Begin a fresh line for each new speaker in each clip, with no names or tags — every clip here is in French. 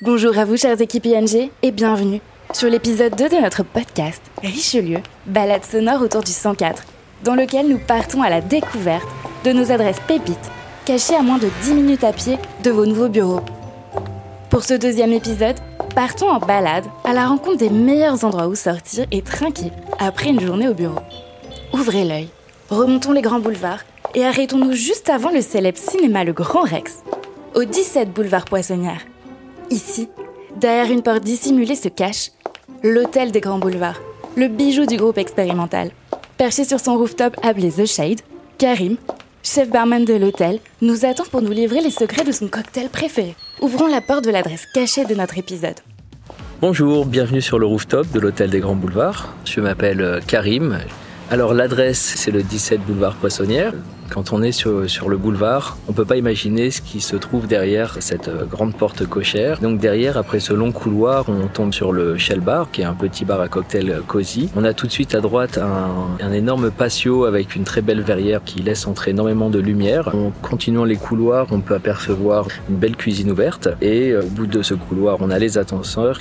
Bonjour à vous, chers équipes ING, et bienvenue sur l'épisode 2 de notre podcast Richelieu, balade sonore autour du 104, dans lequel nous partons à la découverte de nos adresses pépites, cachées à moins de 10 minutes à pied de vos nouveaux bureaux. Pour ce deuxième épisode, partons en balade à la rencontre des meilleurs endroits où sortir et trinquer après une journée au bureau. Ouvrez l'œil, remontons les grands boulevards et arrêtons-nous juste avant le célèbre cinéma Le Grand Rex, au 17 boulevard Poissonnière. Ici, derrière une porte dissimulée se cache l'hôtel des Grands Boulevards, le bijou du groupe expérimental. Perché sur son rooftop appelé The Shade, Karim, chef barman de l'hôtel, nous attend pour nous livrer les secrets de son cocktail préféré. Ouvrons la porte de l'adresse cachée de notre épisode.
Bonjour, bienvenue sur le rooftop de l'hôtel des Grands Boulevards. Je m'appelle euh, Karim. Alors l'adresse, c'est le 17 boulevard Poissonnière. Quand on est sur, le boulevard, on peut pas imaginer ce qui se trouve derrière cette euh, grande porte cochère. Donc derrière, après ce long couloir, on tombe sur le Shell Bar, qui est un petit bar à cocktail cosy. On a tout de suite à droite un, un énorme patio avec une très belle verrière qui laisse entrer énormément de lumière. En continuant les couloirs, on peut apercevoir une belle cuisine ouverte. Et euh, au bout de ce couloir, on a les ascenseurs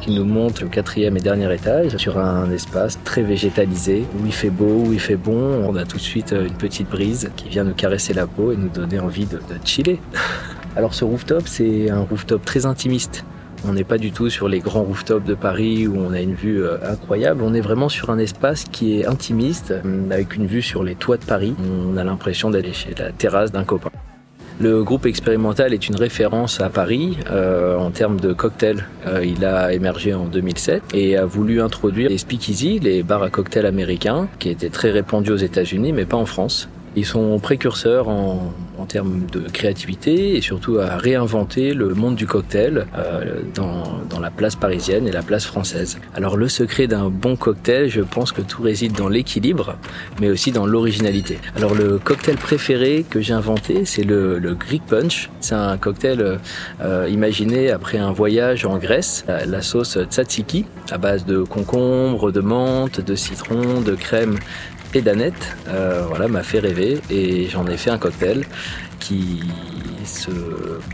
qui nous monte le quatrième et dernier étage sur un espace très végétalisé où il fait beau, où il fait bon. On a tout de suite une petite brise qui vient nous caresser la peau et nous donner envie de, de chiller. Alors ce rooftop, c'est un rooftop très intimiste. On n'est pas du tout sur les grands rooftops de Paris où on a une vue euh, incroyable. On est vraiment sur un espace qui est intimiste, euh, avec une vue sur les toits de Paris. On a l'impression d'aller chez la terrasse d'un copain. Le groupe expérimental est une référence à Paris euh, en termes de cocktails. Euh, il a émergé en 2007 et a voulu introduire les speakeasy, les bars à cocktails américains, qui étaient très répandus aux États-Unis, mais pas en France. Ils sont précurseurs en, en, termes de créativité et surtout à réinventer le monde du cocktail euh, dans, la place parisienne et la place française. Alors le secret d'un bon cocktail, je pense que tout réside dans l'équilibre, mais aussi dans l'originalité. Alors le cocktail préféré que j'ai inventé, c'est le, Greek Punch. C'est un cocktail euh, imaginé après un voyage en Grèce. La sauce tzatziki à base de concombre, de menthe, de citron, de crème et d'Annette, euh, voilà, m'a fait rêver et j'en ai fait un cocktail qui se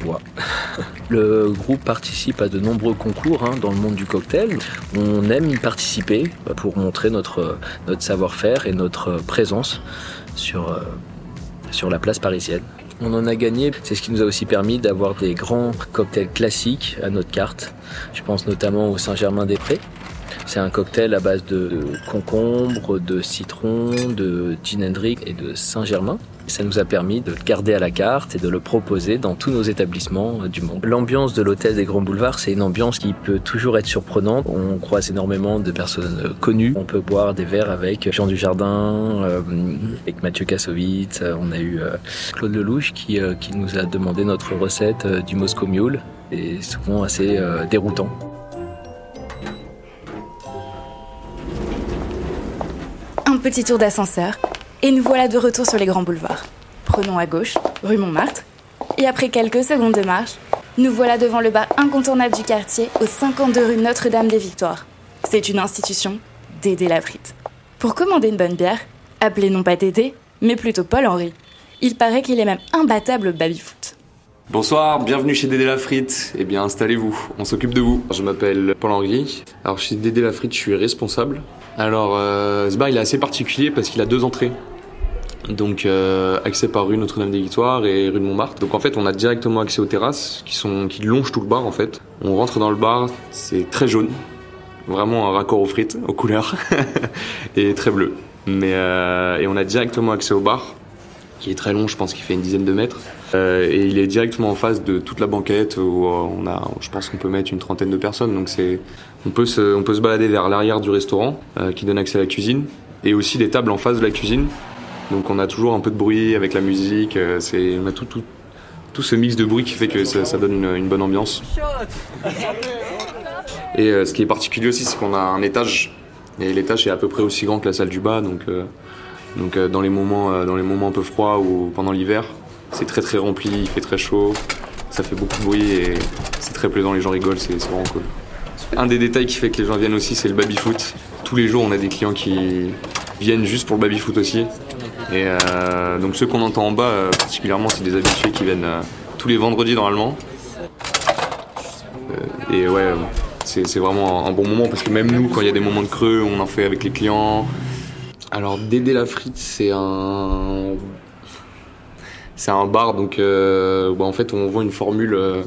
boit. Le groupe participe à de nombreux concours hein, dans le monde du cocktail. On aime y participer pour montrer notre, notre savoir-faire et notre présence sur, euh, sur la place parisienne. On en a gagné, c'est ce qui nous a aussi permis d'avoir des grands cocktails classiques à notre carte. Je pense notamment au Saint-Germain-des-Prés, c'est un cocktail à base de concombre, de citron, de gin Hendrix et de Saint-Germain. Ça nous a permis de le garder à la carte et de le proposer dans tous nos établissements du monde. L'ambiance de l'hôtel des Grands Boulevards, c'est une ambiance qui peut toujours être surprenante. On croise énormément de personnes connues. On peut boire des verres avec Jean Dujardin, euh, avec Mathieu Kassovitz. On a eu euh, Claude Lelouch qui, euh, qui nous a demandé notre recette du Moscow Mule. Et souvent assez déroutant.
Petit tour d'ascenseur, et nous voilà de retour sur les grands boulevards. Prenons à gauche, rue Montmartre, et après quelques secondes de marche, nous voilà devant le bar incontournable du quartier, au 52 rue Notre-Dame des Victoires. C'est une institution, Dédé la frite. Pour commander une bonne bière, appelez non pas Dédé, mais plutôt Paul-Henri. Il paraît qu'il est même imbattable au baby-foot.
Bonsoir, bienvenue chez Dédé la frite. Eh bien, installez-vous, on s'occupe de vous. Je m'appelle Paul-Henri. Alors, chez Dédé la frite, je suis responsable. Alors, euh, ce bar, il est assez particulier parce qu'il a deux entrées. Donc, euh, accès par rue Notre-Dame-des-Victoires et rue de Montmartre. Donc, en fait, on a directement accès aux terrasses qui, sont, qui longent tout le bar, en fait. On rentre dans le bar, c'est très jaune. Vraiment un raccord aux frites, aux couleurs. et très bleu. Mais, euh, et on a directement accès au bar, qui est très long, je pense qu'il fait une dizaine de mètres. Euh, et il est directement en face de toute la banquette où on a, je pense qu'on peut mettre une trentaine de personnes. Donc c'est, on peut se, on peut se balader vers l'arrière du restaurant euh, qui donne accès à la cuisine et aussi des tables en face de la cuisine. Donc on a toujours un peu de bruit avec la musique. Euh, c'est, on a tout, tout, tout ce mix de bruit qui fait que ça, donne une, bonne ambiance. Et euh, ce qui est particulier aussi, c'est qu'on a un étage et l'étage est à peu près aussi grand que la salle du bas. Donc, euh, donc dans les moments, dans les moments un peu froids ou pendant l'hiver, c'est très très rempli, il fait très chaud, ça fait beaucoup de bruit et c'est très plaisant, les gens rigolent, c'est vraiment cool. Un des détails qui fait que les gens viennent aussi, c'est le baby-foot. Tous les jours, on a des clients qui viennent juste pour le baby-foot aussi. Et euh, donc ceux qu'on entend en bas, euh, particulièrement, c'est des habitués qui viennent euh, tous les vendredis normalement. Et ouais, c'est vraiment un bon moment parce que même nous, quand il y a des moments de creux, on en fait avec les clients. Alors, Dédé la frite, c'est un. C'est un bar, donc euh, bah, en fait, on vend une formule euh,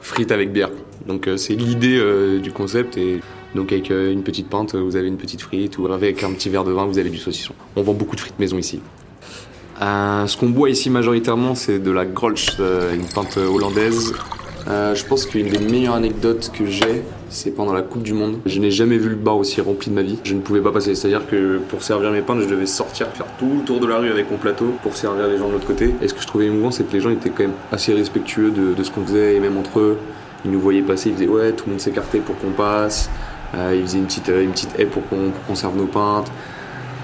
frite avec bière. Donc, euh, c'est l'idée du concept. Et donc, avec une petite pinte, vous avez une petite frite, ou avec un petit verre de vin, vous avez du saucisson. On vend beaucoup de frites maison ici. ce qu'on boit ici majoritairement, c'est de la Grolsch, une pinte hollandaise euh, je pense qu'une des meilleures anecdotes que j'ai, c'est pendant la Coupe du Monde. Je n'ai jamais vu le bar aussi rempli de ma vie. Je ne pouvais pas passer. C'est-à-dire que pour servir mes pintes, je devais sortir, faire tout le tour de la rue avec mon plateau pour servir les gens de l'autre côté. Et ce que je trouvais émouvant, c'est que les gens étaient quand même assez respectueux de, ce qu'on faisait et même entre eux. Ils nous voyaient passer, ils disaient ouais, tout le monde s'écartait pour qu'on passe. Euh, ils faisaient une petite, une petite haie pour qu'on serve nos pintes.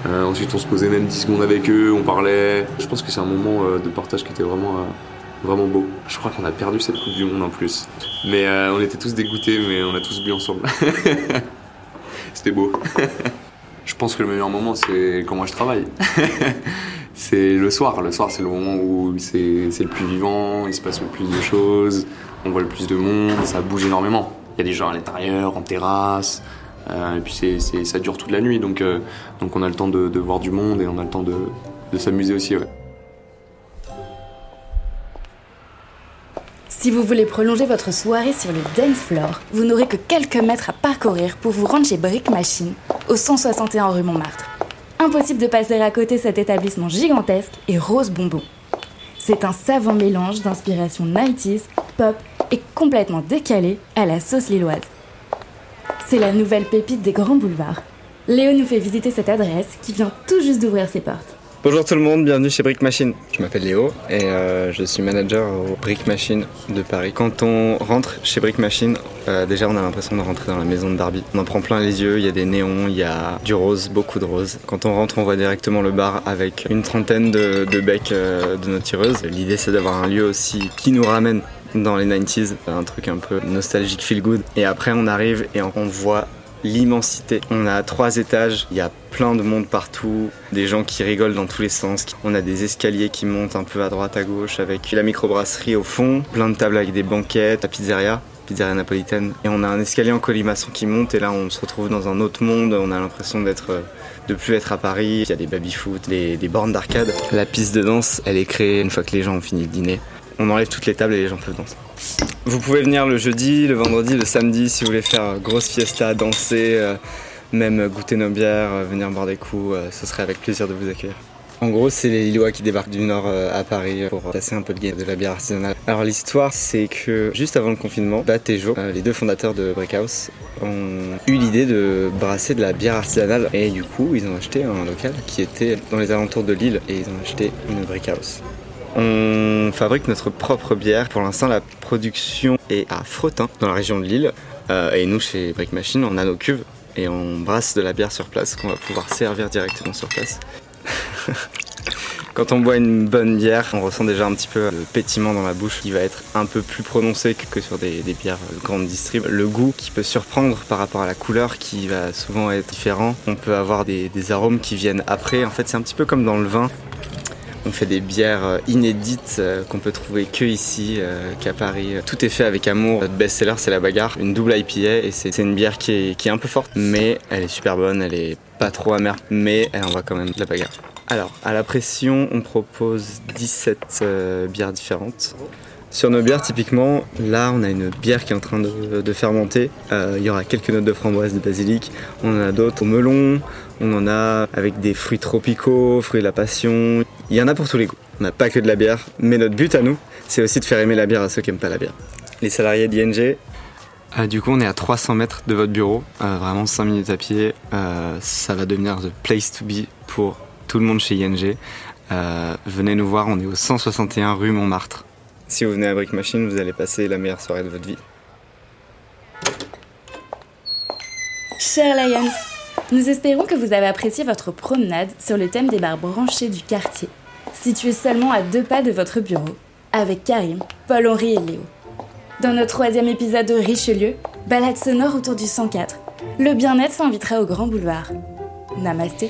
Euh, ensuite, on se posait même 10 secondes avec eux, on parlait. Je pense que c'est un moment de partage qui était vraiment vraiment beau. Je crois qu'on a perdu cette Coupe du Monde en plus. Mais euh, on était tous dégoûtés, mais on a tous bu ensemble. C'était beau. je pense que le meilleur moment, c'est quand moi je travaille. c'est le soir. Le soir, c'est le moment où c'est le plus vivant, il se passe le plus de choses, on voit le plus de monde, ça bouge énormément. Il y a des gens à l'intérieur, en terrasse. Euh, et puis c'est ça dure toute la nuit, donc, euh, donc on a le temps de, voir du monde et on a le temps de, de s'amuser aussi.
Si vous voulez prolonger votre soirée sur le dance floor, vous n'aurez que quelques mètres à parcourir pour vous rendre chez Brick Machine, au 161 rue Montmartre. Impossible de passer à côté cet établissement gigantesque et rose bonbon. C'est un savant mélange d'inspiration 90s, pop et complètement décalé à la sauce lilloise. C'est la nouvelle pépite des grands boulevards. Léo nous fait visiter cette adresse qui vient tout juste d'ouvrir ses portes.
Bonjour tout le monde, bienvenue chez Brick Machine. Je m'appelle Léo et euh, je suis manager au Brick Machine de Paris. Quand on rentre chez Brick Machine, euh, déjà on a l'impression de rentrer dans la maison de Barbie. On en prend plein les yeux, il y a des néons, il y a du rose, beaucoup de rose. Quand on rentre, on voit directement le bar avec une trentaine de, becs euh, de nos tireuses. L'idée c'est d'avoir un lieu aussi qui nous ramène dans les 90s, un truc un peu nostalgique, feel good. Et après on arrive et on voit l'immensité. On a trois étages, il y a plein de monde partout, des gens qui rigolent dans tous les sens. On a des escaliers qui montent un peu à droite à gauche avec la microbrasserie au fond, plein de tables avec des banquettes, la pizzeria pizzeria napolitaine. Et on a un escalier en colimaçon qui monte et là on se retrouve dans un autre monde. On a l'impression d'être de plus être à Paris. Il y a des baby foot des, des bornes d'arcade. La piste de danse elle est créée une fois que les gens ont fini le dîner. On enlève toutes les tables et les gens peuvent danser vous pouvez venir le jeudi, le vendredi, le samedi si vous voulez faire grosse fiesta, danser, euh, même goûter nos bières, euh, venir boire des coups, euh, ce serait avec plaisir de vous accueillir. En gros, c'est les Lillois qui débarquent du Nord à Paris pour passer un peu le game de la bière artisanale. Alors l'histoire, c'est que juste avant le confinement, Bat et Jo, les deux fondateurs de Breakhouse, ont eu l'idée de brasser de la bière artisanale et du coup, ils ont acheté un local qui était dans les alentours de Lille et ils ont acheté une Breakhouse. On fabrique notre propre bière. Pour l'instant, la production est à Fretin, dans la région de Lille. Euh, et nous, chez Brick Machine, on a nos cuves et on brasse de la bière sur place qu'on va pouvoir servir directement sur place. Quand on boit une bonne bière, on ressent déjà un petit peu le pétiment dans la bouche qui va être un peu plus prononcé que sur des, bières de grande distrib. Le goût qui peut surprendre par rapport à la couleur qui va souvent être différent. On peut avoir des, des arômes qui viennent après. En fait, c'est un petit peu comme dans le vin. On fait des bières euh, inédites euh, qu'on peut trouver que ici, euh, qu'à Paris. Tout est fait avec amour. Notre best-seller, c'est la bagarre, une double IPA et c'est une bière qui est, un peu forte, mais elle est super bonne, elle est pas trop amère, mais elle envoie quand même de la bagarre. Alors, à la pression, on propose 17 bières différentes. Sur nos bières, typiquement, là, on a une bière qui est en train de, fermenter. il y aura quelques notes de framboise, de basilic. On en a d'autres au melon. On en a avec des fruits tropicaux, fruits de la passion. Il y en a pour tous les goûts. On n'a pas que de la bière, mais notre but à nous, c'est aussi de faire aimer la bière à ceux qui n'aiment pas la bière. Les salariés d'ING, euh, du coup, on est à 300 mètres de votre bureau, euh, vraiment 5 minutes à pied. Euh, ça va devenir the place to be pour tout le monde chez ING. venez nous voir, on est au 161 rue Montmartre. Si vous venez à Brick Machine, vous allez passer la meilleure soirée de votre vie.
Cher Lions, nous espérons que vous avez apprécié votre promenade sur le thème des bars branchés du quartier situé seulement à deux pas de votre bureau, avec Karim, Paul-Henri et Léo. Dans notre troisième épisode de Richelieu, balade sonore autour du 104, le bien-être s'invitera au Grand Boulevard. Namasté.